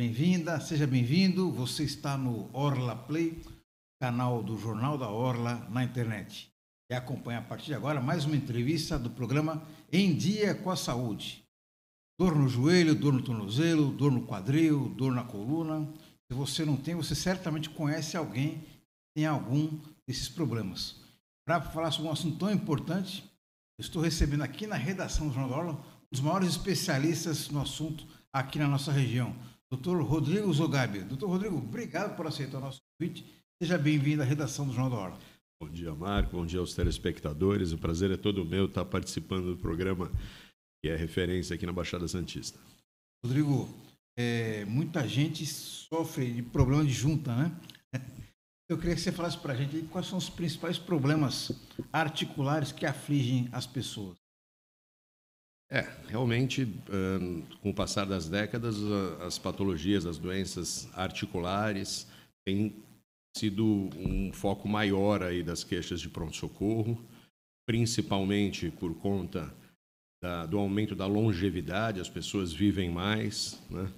bem-vinda, seja bem-vindo. Você está no Orla Play, canal do Jornal da Orla na internet. E acompanha a partir de agora mais uma entrevista do programa Em Dia com a Saúde. Dor no joelho, dor no tornozelo, dor no quadril, dor na coluna. Se você não tem, você certamente conhece alguém que tem algum desses problemas. Para falar sobre um assunto tão importante, estou recebendo aqui na redação do Jornal da Orla um dos maiores especialistas no assunto aqui na nossa região, Dr. Rodrigo Zogabi. Doutor Rodrigo, obrigado por aceitar o nosso convite. Seja bem-vindo à redação do Jornal da Hora. Bom dia, Marco. Bom dia aos telespectadores. O prazer é todo meu estar participando do programa que é referência aqui na Baixada Santista. Rodrigo, é, muita gente sofre de problema de junta, né? Eu queria que você falasse para a gente quais são os principais problemas articulares que afligem as pessoas. É, realmente, com o passar das décadas, as patologias, as doenças articulares têm sido um foco maior aí das queixas de pronto-socorro, principalmente por conta da, do aumento da longevidade, as pessoas vivem mais, né?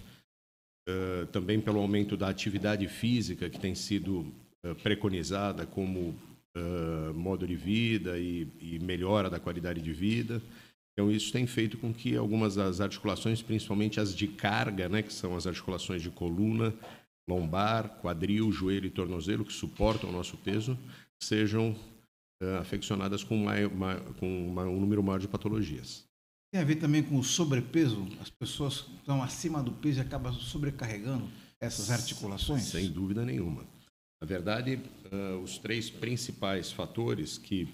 Também pelo aumento da atividade física que tem sido uh, preconizada como uh, modo de vida e, e melhora da qualidade de vida. Então, isso tem feito com que algumas das articulações, principalmente as de carga, né, que são as articulações de coluna, lombar, quadril, joelho e tornozelo, que suportam o nosso peso, sejam uh, afeccionadas com, uma, uma, com uma, um número maior de patologias. Tem a ver também com o sobrepeso? As pessoas estão acima do peso e acabam sobrecarregando essas articulações? Sem dúvida nenhuma. Na verdade, uh, os três principais fatores que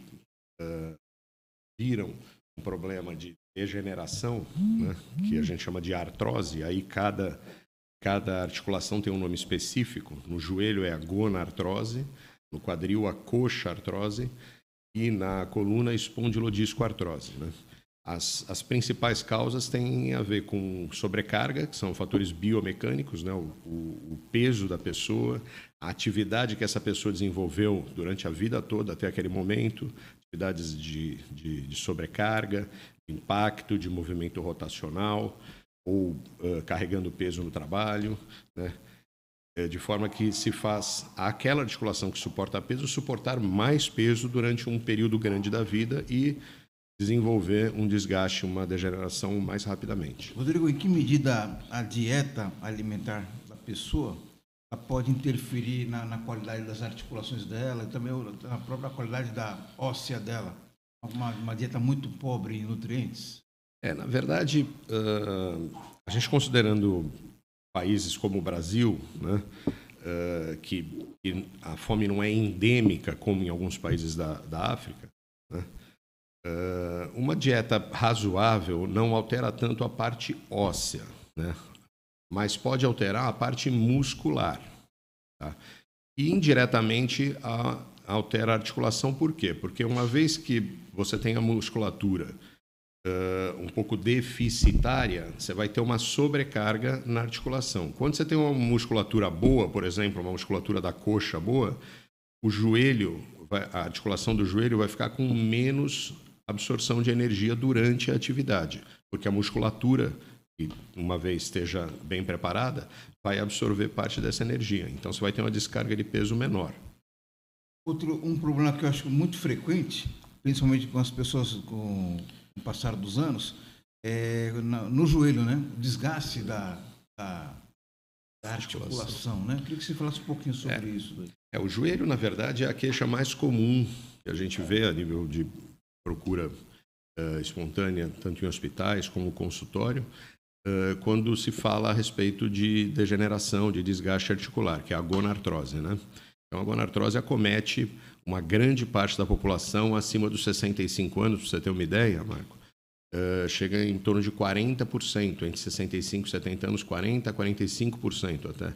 uh, viram problema de degeneração, né, que a gente chama de artrose. Aí cada, cada articulação tem um nome específico. No joelho é a gonartrose, no quadril a coxa artrose e na coluna espondilodiscoartrose. Né? As, as principais causas têm a ver com sobrecarga, que são fatores biomecânicos, né? o, o, o peso da pessoa, a atividade que essa pessoa desenvolveu durante a vida toda até aquele momento, atividades de, de, de sobrecarga, impacto, de movimento rotacional ou uh, carregando peso no trabalho, né? É, de forma que se faz aquela articulação que suporta peso suportar mais peso durante um período grande da vida e desenvolver um desgaste, uma degeneração mais rapidamente. Rodrigo, em que medida a dieta alimentar da pessoa pode interferir na, na, qualidade das articulações dela e também na própria qualidade da óssea dela. Uma, uma dieta muito pobre em nutrientes. É, na verdade, uh, a gente considerando países como o Brasil, né, uh, que, que, a fome não é endêmica como em alguns países da, da África, né, uh, uma dieta razoável não altera tanto a parte óssea. Né? Mas pode alterar a parte muscular. Tá? E indiretamente a, altera a articulação, por quê? Porque uma vez que você tem a musculatura uh, um pouco deficitária, você vai ter uma sobrecarga na articulação. Quando você tem uma musculatura boa, por exemplo, uma musculatura da coxa boa, o joelho, a articulação do joelho vai ficar com menos absorção de energia durante a atividade, porque a musculatura e uma vez esteja bem preparada, vai absorver parte dessa energia. Então você vai ter uma descarga de peso menor. Outro um problema que eu acho muito frequente, principalmente com as pessoas com o passar dos anos, é no joelho, né? O desgaste da, da, da articulação, né? Eu queria que você falasse um pouquinho sobre é, isso. É, o joelho, na verdade, é a queixa mais comum que a gente vê a nível de procura uh, espontânea, tanto em hospitais como consultório quando se fala a respeito de degeneração, de desgaste articular, que é a gonartrose. Né? Então, a gonartrose acomete uma grande parte da população acima dos 65 anos, para você ter uma ideia, Marco. Uh, chega em torno de 40%, entre 65 e 70 anos, 40% a 45% até,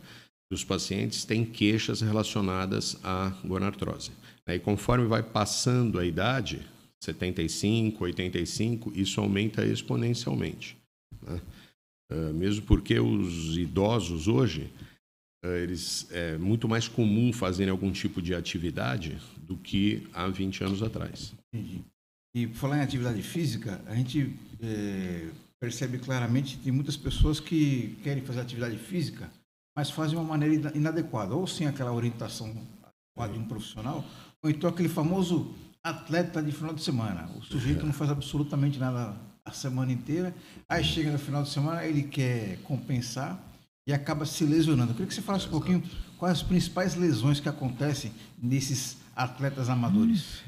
dos pacientes têm queixas relacionadas à gonartrose. E conforme vai passando a idade, 75, 85, isso aumenta exponencialmente. Né? Ah, mesmo porque os idosos hoje, uh, eles é muito mais comum fazerem algum tipo de atividade do que há 20 anos atrás. Entendi. E falar em atividade física, a gente é, percebe claramente que tem muitas pessoas que querem fazer atividade física, mas fazem de uma maneira inadequada, ou sem aquela orientação de um profissional, ou então aquele famoso atleta de final de semana. O sujeito não faz absolutamente nada a semana inteira, aí chega no final de semana, ele quer compensar e acaba se lesionando. Eu queria que você falasse um pouquinho quais as principais lesões que acontecem nesses atletas amadores.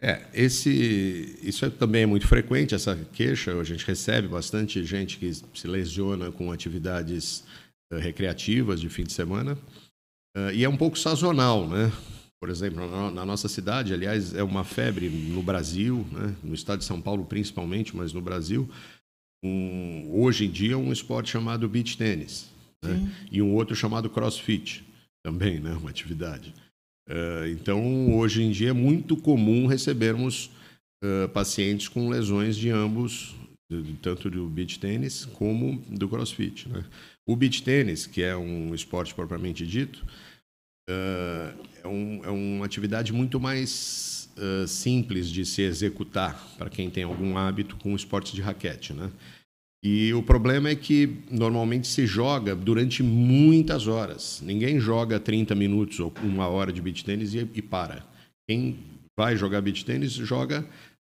É, esse, isso é, também é muito frequente, essa queixa. A gente recebe bastante gente que se lesiona com atividades uh, recreativas de fim de semana. Uh, e é um pouco sazonal, né? Por exemplo, na, nossa cidade, aliás, é uma febre no Brasil, né? no estado de São Paulo principalmente, mas no Brasil, um, hoje em dia, um esporte chamado beach tênis né? e um outro chamado crossfit, também, né? uma atividade. Uh, então, hoje em dia, é muito comum recebermos uh, pacientes com lesões de ambos, tanto do beach tênis como do crossfit. Né? O beach tênis, que é um esporte propriamente dito, uh, é, um, é, uma atividade muito mais simples de se executar para quem tem algum hábito com esportes de raquete. Né? E o problema é que normalmente se joga durante muitas horas. Ninguém joga 30 minutos ou uma hora de beach tênis e, e para. Quem vai jogar beach tênis joga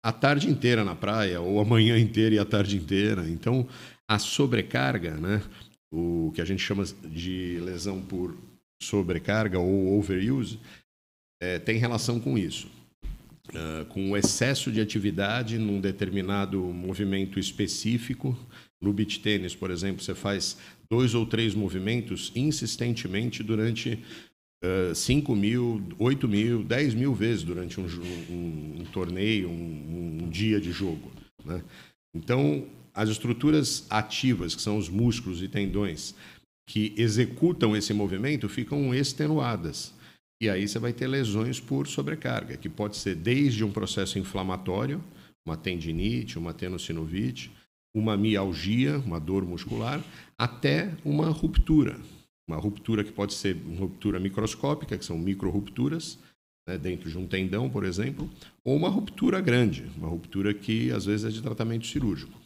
a tarde inteira na praia ou a manhã inteira e a tarde inteira. Então, a sobrecarga, né, o que a gente chama de lesão por sobrecarga ou overuse, é, tem relação com isso. Uh, com o excesso de atividade num determinado movimento específico. No beach tênis, por exemplo, você faz dois ou três movimentos insistentemente durante uh, 5 mil, 8 mil, 10 mil vezes durante um, um, um torneio, um, um, dia de jogo. Né? Então, as estruturas ativas, que são os músculos e tendões, que executam esse movimento, ficam extenuadas. E aí você vai ter lesões por sobrecarga, que pode ser desde um processo inflamatório, uma tendinite, uma tenossinovite, uma mialgia, uma dor muscular, até uma ruptura. Uma ruptura que pode ser uma ruptura microscópica, que são microrupturas, né, dentro de um tendão, por exemplo, ou uma ruptura grande, uma ruptura que às vezes é de tratamento cirúrgico.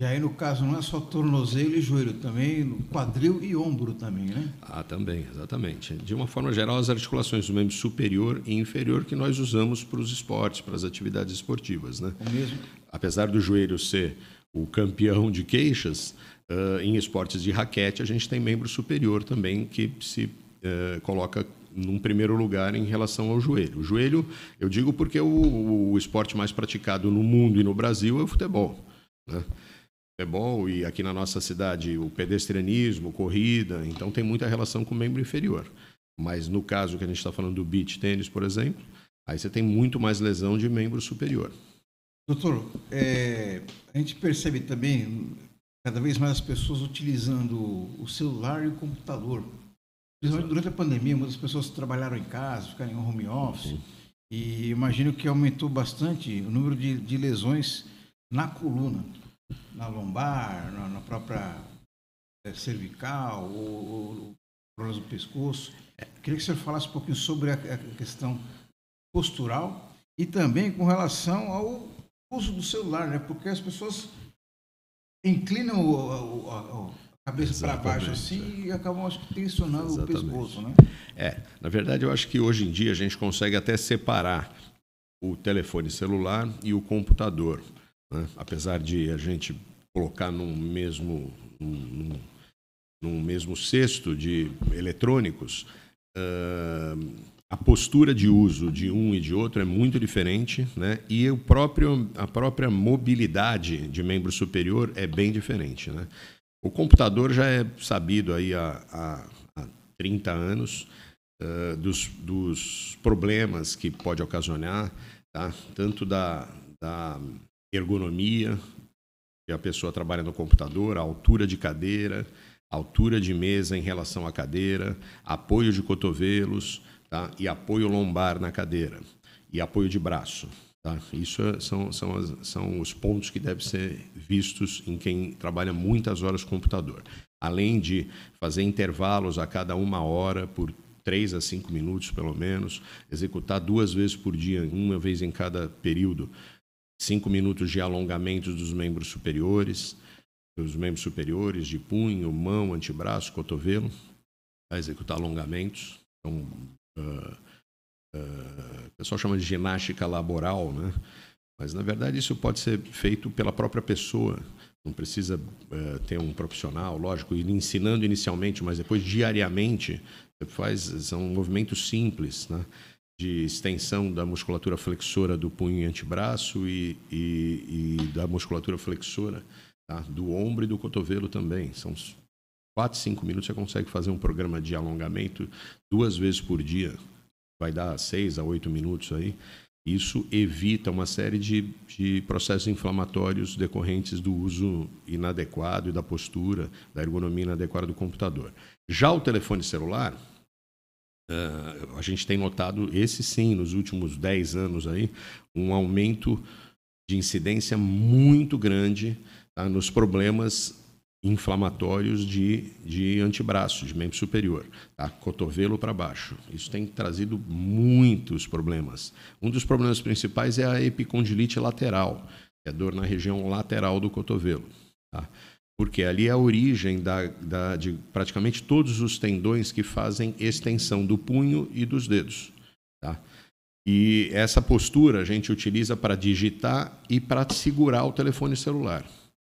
E aí, no caso, não é só tornozelo e joelho, também quadril e ombro também, né? Ah, também, exatamente. De uma forma geral, as articulações do membro superior e inferior que nós usamos para os esportes, para as atividades esportivas, né? O mesmo. Apesar do joelho ser o campeão de queixas, uh, em esportes de raquete a gente tem membro superior também que se uh, coloca num primeiro lugar em relação ao joelho. O joelho, eu digo porque o, o esporte mais praticado no mundo e no Brasil é o futebol, né? Futebol e aqui na nossa cidade o pedestrianismo, corrida, então tem muita relação com o membro inferior. Mas no caso que a gente está falando do beach tênis, por exemplo, aí você tem muito mais lesão de membro superior. Doutor, é, a gente percebe também cada vez mais as pessoas utilizando o celular e o computador. Principalmente durante a pandemia, muitas pessoas trabalharam em casa, ficaram em home office, uhum. e imagino que aumentou bastante o número de, de lesões na coluna na lombar, na, na própria é, cervical, ou, problemas do pescoço. Queria que você falasse um pouquinho sobre a, a questão postural e também com relação ao uso do celular, né? Porque as pessoas inclinam o, o, a, a cabeça para baixo assim e acabam acho que tensionando Exatamente. o pescoço, né? É, na verdade eu acho que hoje em dia a gente consegue até separar o telefone celular e o computador. Né? Apesar de a gente colocar num mesmo, num, num mesmo cesto de eletrônicos, uh, a postura de uso de um e de outro é muito diferente, né? E o próprio, a própria mobilidade de membro superior é bem diferente, né? O computador já é sabido aí há, há, há 30 anos uh, dos, dos problemas que pode ocasionar, tá? tanto da, da ergonomia, a pessoa trabalha no computador, a altura de cadeira, altura de mesa em relação à cadeira, apoio de cotovelos tá? e apoio lombar na cadeira e apoio de braço. Tá? Isso são, são, as, são os pontos que devem ser vistos em quem trabalha muitas horas com computador. Além de fazer intervalos a cada uma hora por três a cinco minutos, pelo menos, executar duas vezes por dia, uma vez em cada período, cinco minutos de alongamento dos membros superiores, dos membros superiores, de punho, mão, antebraço, cotovelo. a executar alongamentos. Então, uh, uh, o pessoal chama de ginástica laboral, né? Mas, na verdade, isso pode ser feito pela própria pessoa. Não precisa uh, ter um profissional, lógico, ir ensinando inicialmente, mas depois, diariamente, faz, são movimentos simples, né? De extensão da musculatura flexora do punho e antebraço e, e, e da musculatura flexora tá? do ombro e do cotovelo também. São 4, 5 minutos você consegue fazer um programa de alongamento duas vezes por dia. Vai dar 6 a 8 minutos aí. Isso evita uma série de, de processos inflamatórios decorrentes do uso inadequado e da postura, da ergonomia inadequada do computador. Já o telefone celular, Uh, a gente tem notado, esse sim, nos últimos 10 anos aí, um aumento de incidência muito grande tá, nos problemas inflamatórios de, de antebraço, de membro superior, tá? cotovelo para baixo. Isso tem trazido muitos problemas. Um dos problemas principais é a epicondilite lateral, que é dor na região lateral do cotovelo. Tá? Porque ali é a origem da, da, de praticamente todos os tendões que fazem extensão do punho e dos dedos. Tá? E essa postura a gente utiliza para digitar e para segurar o telefone celular.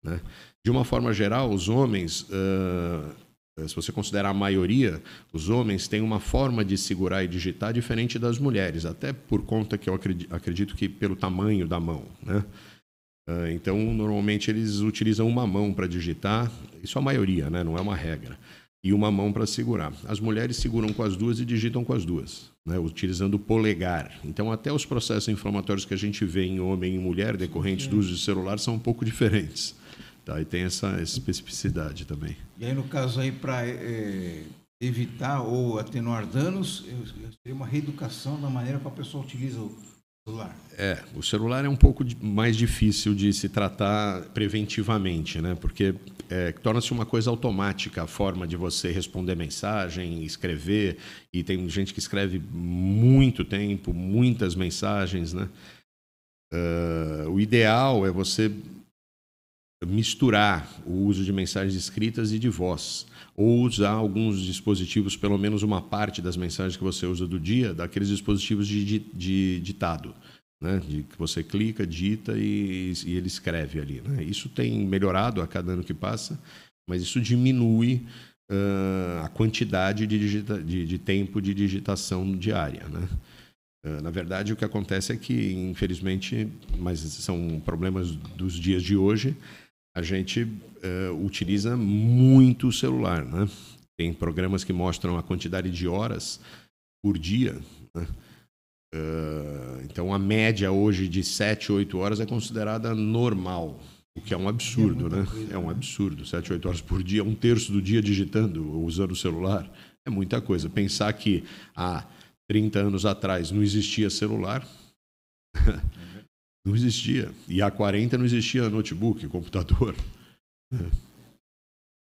Né? De uma forma geral, os homens, uh, se você considerar a maioria, os homens têm uma forma de segurar e digitar diferente das mulheres, até por conta que eu acredito, acredito que pelo tamanho da mão. Né? Ah, então, normalmente eles utilizam uma mão para digitar, isso é a maioria, né? não é uma regra, e uma mão para segurar. As mulheres seguram com as duas e digitam com as duas, né? utilizando o polegar. Então, até os processos inflamatórios que a gente vê em homem e mulher decorrentes do uso de celular são um pouco diferentes. Tá? E tem essa especificidade também. E aí, no caso aí, para é, eh, evitar ou atenuar danos, seria uma reeducação da maneira que a pessoa utiliza o celular. É, o celular é um pouco mais difícil de se tratar preventivamente, né? Porque é, torna-se uma coisa automática a forma de você responder mensagem, escrever, e tem gente que escreve muito tempo, muitas mensagens, né? Uh, o ideal é você misturar o uso de mensagens escritas e de voz ou usar alguns dispositivos, pelo menos uma parte das mensagens que você usa do dia, daqueles dispositivos de, de, de ditado, né? de que você clica, dita e, e ele escreve ali. Né? Isso tem melhorado a cada ano que passa, mas isso diminui uh, a quantidade de, digita, de, de, tempo de digitação diária. Né? Uh, na verdade, o que acontece é que, infelizmente, mas são problemas dos dias de hoje, a gente uh, utiliza muito o celular. Né? Tem programas que mostram a quantidade de horas por dia. Né? Uh, então, a média hoje de 7, 8 horas é considerada normal, o que é um absurdo, é né? Coisa, é um absurdo. 7, 8 horas por dia, um terço do dia digitando ou usando o celular, é muita coisa. Pensar que há 30 anos atrás não existia celular. Não existia. E há 40 não existia notebook, computador.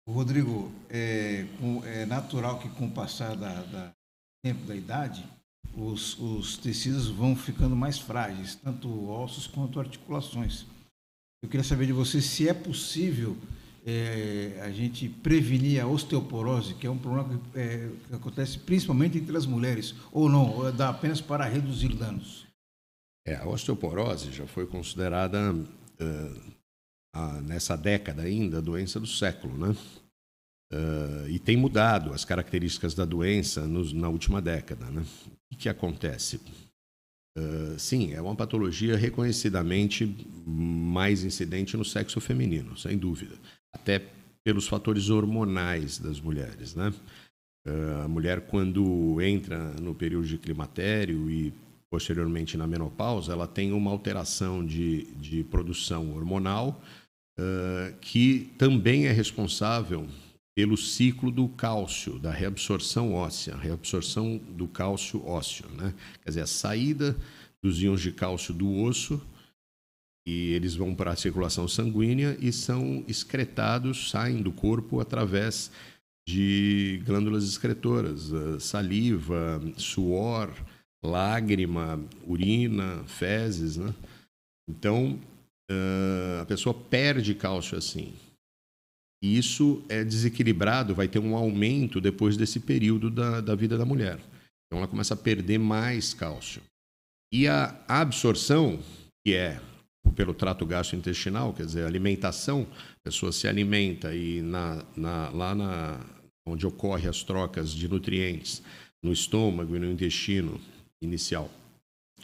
Rodrigo, é, é, natural que com o passar da, da tempo da idade, os, os, tecidos vão ficando mais frágeis, tanto ossos quanto articulações. Eu queria saber de você se é possível é, a gente prevenir a osteoporose, que é um problema que, é, que acontece principalmente entre as mulheres, ou não, ou dá apenas para reduzir danos. É, a osteoporose já foi considerada, uh, a, nessa década ainda, a doença do século, né? Uh, e tem mudado as características da doença nos, na última década. Né? O que, acontece? Uh, sim, é uma patologia reconhecidamente mais incidente no sexo feminino, sem dúvida. Até pelos fatores hormonais das mulheres. Né? Uh, a mulher, quando entra no período de climatério e posteriormente na menopausa, ela tem uma alteração de, de produção hormonal uh, que também é responsável pelo ciclo do cálcio, da reabsorção óssea, reabsorção do cálcio ósseo. Né? Quer dizer, a saída dos íons de cálcio do osso e eles vão para a circulação sanguínea e são excretados, saem do corpo através de glândulas excretoras, saliva, suor, lágrima, urina, fezes, né? Então, uh, a pessoa perde cálcio assim. E isso é desequilibrado, vai ter um aumento depois desse período da, da vida da mulher. Então ela começa a perder mais cálcio. E a absorção, que é pelo trato gastrointestinal, quer dizer, alimentação, a pessoa se alimenta e na, na, lá na, onde ocorre as trocas de nutrientes, no estômago e no intestino inicial,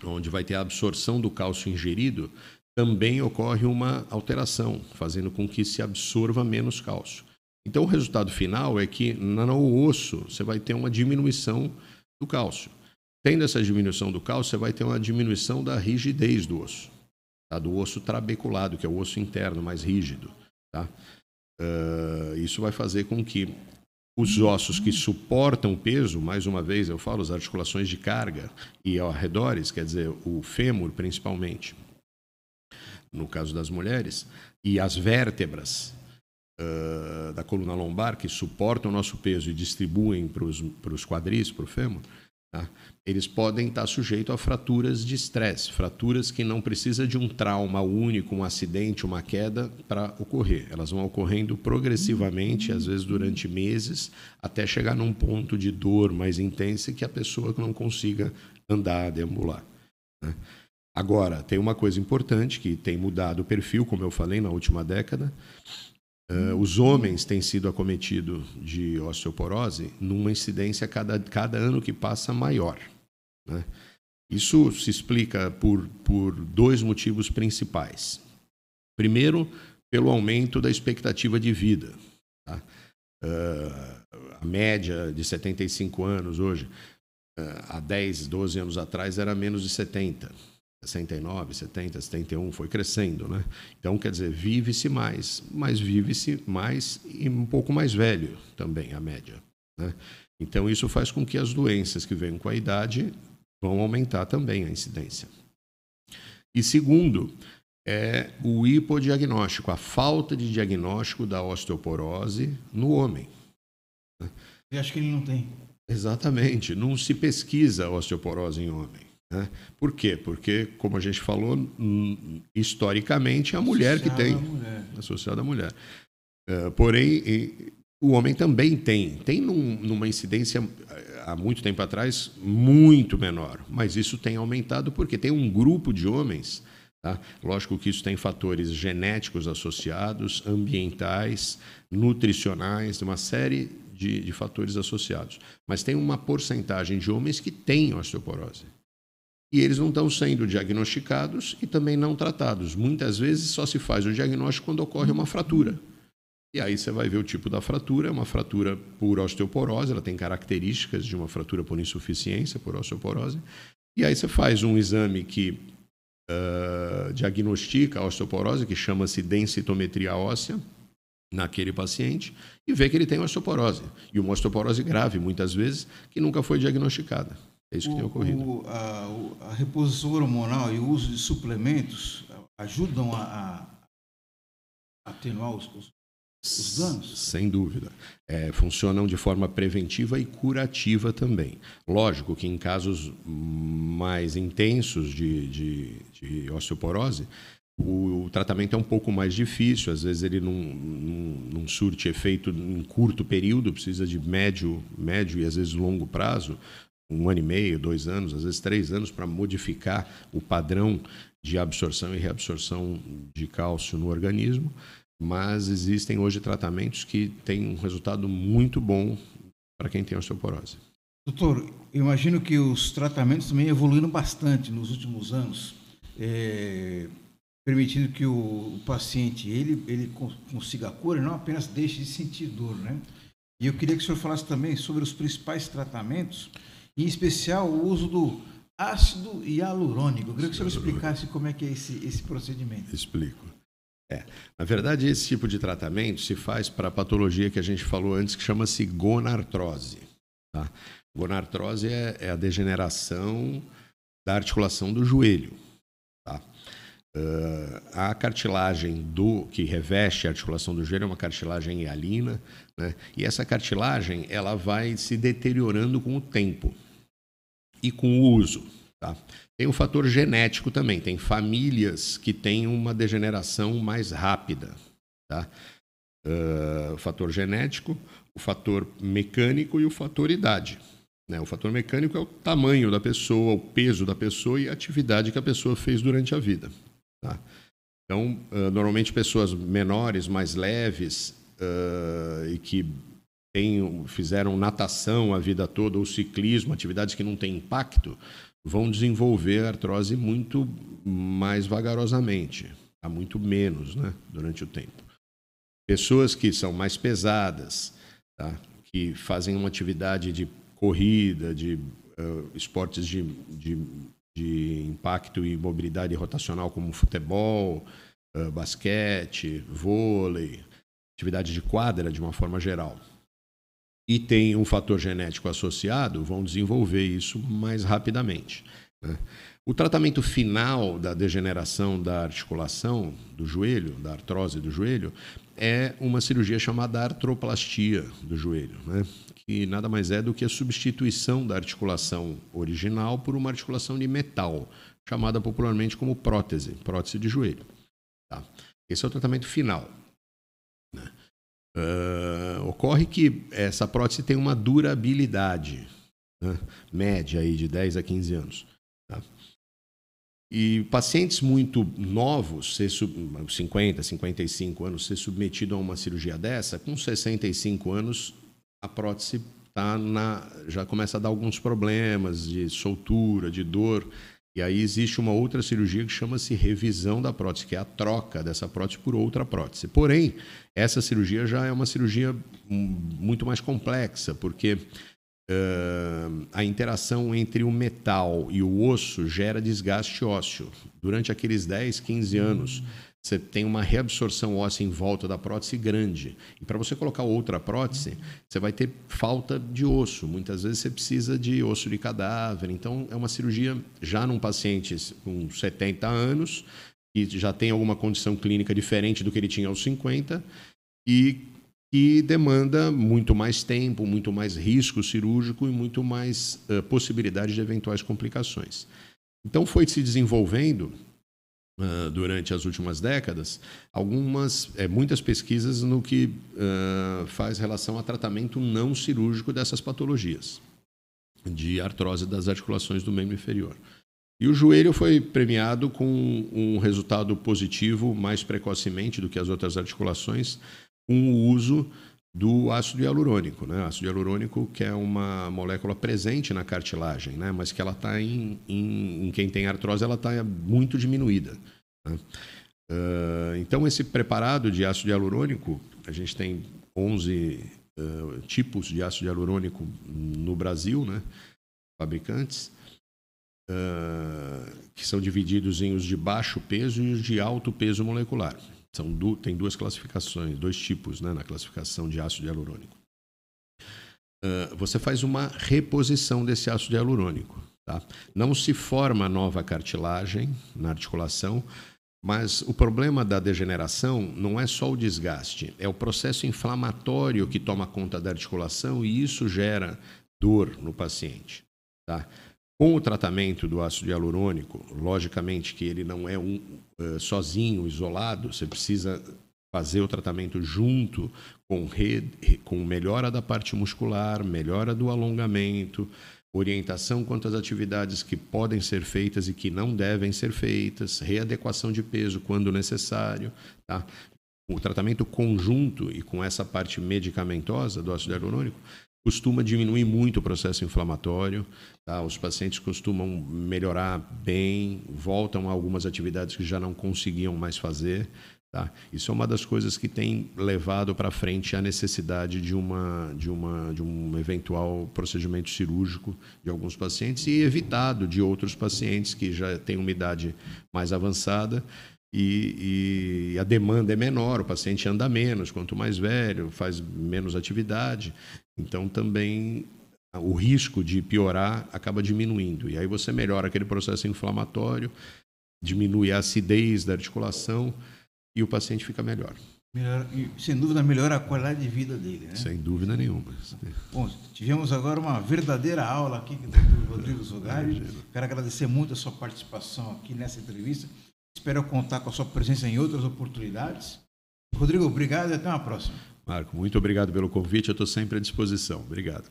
onde vai ter a absorção do cálcio ingerido, também ocorre uma alteração, fazendo com que se absorva menos cálcio. Então, o resultado final é que no osso você vai ter uma diminuição do cálcio. Tendo essa diminuição do cálcio, você vai ter uma diminuição da rigidez do osso, tá? do osso trabeculado, que é o osso interno mais rígido. Tá? Uh, isso vai fazer com que os ossos que suportam o peso, mais uma vez eu falo, as articulações de carga e arredores, quer dizer, o fêmur principalmente, no caso das mulheres, e as vértebras uh, da coluna lombar, que suportam o nosso peso e distribuem para os quadris, para o fêmur, tá? eles podem estar sujeitos a fraturas de estresse, fraturas que não precisa de um trauma único, um acidente, uma queda para ocorrer. Elas vão ocorrendo progressivamente, às vezes durante meses, até chegar num ponto de dor mais intensa que a pessoa não consiga andar, deambular. Né? Agora, tem uma coisa importante que tem mudado o perfil, como eu falei na última década. Uh, os homens têm sido acometidos de osteoporose numa incidência cada, cada ano que passa maior. Né? Isso se explica por, por dois motivos principais. Primeiro, pelo aumento da expectativa de vida. Tá? Uh, a média de 75 anos hoje, uh, há 10, 12 anos atrás, era menos de 70. 69, 70, 71, foi crescendo, né? Então, quer dizer, vive-se mais, mas vive-se mais e um pouco mais velho também, a média. Né? Então, isso faz com que as doenças que vêm com a idade vão aumentar também a incidência. E segundo, é o hipodiagnóstico, a falta de diagnóstico da osteoporose no homem. Eu acho que ele não tem. Exatamente, não se pesquisa osteoporose em homem. Né? Por quê? Porque, como a gente falou, historicamente é a mulher que tem. Mulher. Associada à mulher. Uh, porém, e, o homem também tem. Tem num, numa incidência, há muito tempo atrás, muito menor. Mas isso tem aumentado porque tem um grupo de homens. Tá? Lógico que isso tem fatores genéticos associados, ambientais, nutricionais, uma série de, de fatores associados. Mas tem uma porcentagem de homens que têm osteoporose e eles não estão sendo diagnosticados e também não tratados. Muitas vezes só se faz o diagnóstico quando ocorre uma fratura. E aí você vai ver o tipo da fratura, é uma fratura por osteoporose, ela tem características de uma fratura por insuficiência, por osteoporose. E aí você faz um exame que uh, diagnostica a osteoporose, que chama-se densitometria óssea, naquele paciente, e vê que ele tem osteoporose. E uma osteoporose grave, muitas vezes, que nunca foi diagnosticada. É isso que o, tem ocorrido. O, a, a, reposição hormonal e o uso de suplementos ajudam a, a atenuar os, os, os, danos? Sem dúvida. É, funcionam de forma preventiva e curativa também. Lógico que em casos mais intensos de, de, de osteoporose, o, o, tratamento é um pouco mais difícil, às vezes ele não, não, não, surte efeito em curto período, precisa de médio, médio e às vezes longo prazo, um ano e meio, dois anos, às vezes três anos, para modificar o padrão de absorção e reabsorção de cálcio no organismo, mas existem hoje tratamentos que têm um resultado muito bom para quem tem osteoporose. Doutor, imagino que os tratamentos também evoluíram bastante nos últimos anos, é, permitindo que o, paciente ele, ele consiga a cura e não apenas deixe de sentir dor, né? E eu queria que o senhor falasse também sobre os principais tratamentos em especial o uso do ácido hialurônico. Eu queria que o senhor explicasse como é que é esse, esse procedimento. Explico. É. Na verdade, esse tipo de tratamento se faz para a patologia que a gente falou antes, que chama-se gonartrose. Tá? Gonartrose é, é, a degeneração da articulação do joelho. Tá? Uh, a cartilagem do que reveste a articulação do joelho é uma cartilagem hialina, né? e essa cartilagem ela vai se deteriorando com o tempo e com o uso. Tá? Tem um fator genético também. Tem famílias que têm uma degeneração mais rápida. Tá? uh, o fator genético, o fator mecânico e o fator idade. Né? O fator mecânico é o tamanho da pessoa, o peso da pessoa e a atividade que a pessoa fez durante a vida. Tá? Então, uh, normalmente pessoas menores, mais leves uh, e que fizeram natação a vida toda ou ciclismo, atividades que não têm impacto, vão desenvolver artrose muito mais vagarosamente, há muito menos né, durante o tempo. Pessoas que são mais pesadas, tá, que fazem uma atividade de corrida, de uh, esportes de, de, de, impacto e mobilidade rotacional como futebol, uh, basquete, vôlei, atividade de quadra de uma forma geral e tem um fator genético associado, vão desenvolver isso mais rapidamente. Né? O tratamento final da degeneração da articulação do joelho, da artrose do joelho, é uma cirurgia chamada artroplastia do joelho, né? que nada mais é do que a substituição da articulação original por uma articulação de metal, chamada popularmente como prótese, prótese de joelho. Tá? Esse é o tratamento final. Né? Uh, ocorre que essa prótese tem uma durabilidade né, média aí de 10 a 15 anos. Tá? E pacientes muito novos, ser 50, 55 anos, ser submetido a uma cirurgia dessa, com 65 anos, a prótese tá na, já começa a dar alguns problemas de soltura, de dor. E aí existe uma outra cirurgia que chama-se revisão da prótese, que é a troca dessa prótese por outra prótese. Porém, essa cirurgia já é uma cirurgia muito mais complexa, porque uh, a interação entre o metal e o osso gera desgaste ósseo. Durante aqueles 10, 15 anos, você tem uma reabsorção óssea em volta da prótese grande. E para você colocar outra prótese, você vai ter falta de osso. Muitas vezes você precisa de osso de cadáver. Então, é uma cirurgia já num paciente com 70 anos, que já tem alguma condição clínica diferente do que ele tinha aos 50 e que demanda muito mais tempo, muito mais risco cirúrgico e muito mais uh, possibilidade de eventuais complicações. Então, foi se desenvolvendo uh, durante as últimas décadas, algumas, é, muitas pesquisas no que uh, faz relação a tratamento não cirúrgico dessas patologias de artrose das articulações do membro inferior. E o joelho foi premiado com um resultado positivo mais precocemente do que as outras articulações, com o uso do ácido hialurônico. Né? Ácido hialurônico que é uma molécula presente na cartilagem, né? mas que ela está em, em, em, quem tem artrose, ela está muito diminuída. Né? Uh, então, esse preparado de ácido hialurônico, a gente tem 11 uh, tipos de ácido hialurônico no Brasil, né? fabricantes, uh, que são divididos em os de baixo peso e os de alto peso molecular. São du tem duas classificações, dois tipos né, na classificação de ácido hialurônico. Uh, você faz uma reposição desse ácido hialurônico. Tá? Não se forma nova cartilagem na articulação, mas o problema da degeneração não é só o desgaste, é o processo inflamatório que toma conta da articulação e isso gera dor no paciente. Tá? Com o tratamento do ácido hialurônico, logicamente que ele não é um uh, sozinho, isolado, você precisa fazer o tratamento junto com, rede, com melhora da parte muscular, melhora do alongamento, orientação quanto às atividades que podem ser feitas e que não devem ser feitas, readequação de peso quando necessário. Tá? O tratamento conjunto e com essa parte medicamentosa do ácido hialurônico costuma diminuir muito o processo inflamatório, tá? os pacientes costumam melhorar bem, voltam a algumas atividades que já não conseguiam mais fazer. Tá? Isso é uma das coisas que tem levado para frente a necessidade de, uma, de, uma, de um eventual procedimento cirúrgico de alguns pacientes e evitado de outros pacientes que já têm uma idade mais avançada e, e, a demanda é menor, o paciente anda menos, quanto mais velho, faz menos atividade, então também o risco de piorar acaba diminuindo. E aí você melhora aquele processo inflamatório, diminui a acidez da articulação e o paciente fica melhor. Melhor, sem dúvida, melhora a qualidade de vida dele. Né? Sem dúvida nenhuma. Bom, tivemos agora uma verdadeira aula aqui com o Dr. Rodrigo Zogari. Quero agradecer muito a sua participação aqui nessa entrevista. Espero contar com a sua presença em outras oportunidades. Rodrigo, obrigado e até uma próxima. Marco, muito obrigado pelo convite, eu estou sempre à disposição. Obrigado.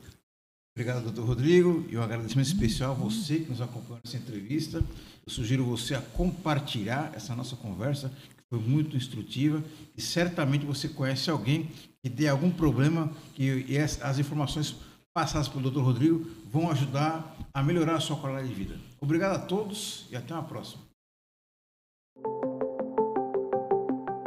Obrigado, doutor Rodrigo, e um agradecimento especial a você que nos acompanhou nessa entrevista. Eu sugiro você a compartilhar essa nossa conversa, que foi muito instrutiva, e certamente você conhece alguém que tem algum problema e as informações passadas pelo doutor Rodrigo vão ajudar a melhorar a sua qualidade de vida. Obrigado a todos e até uma próxima.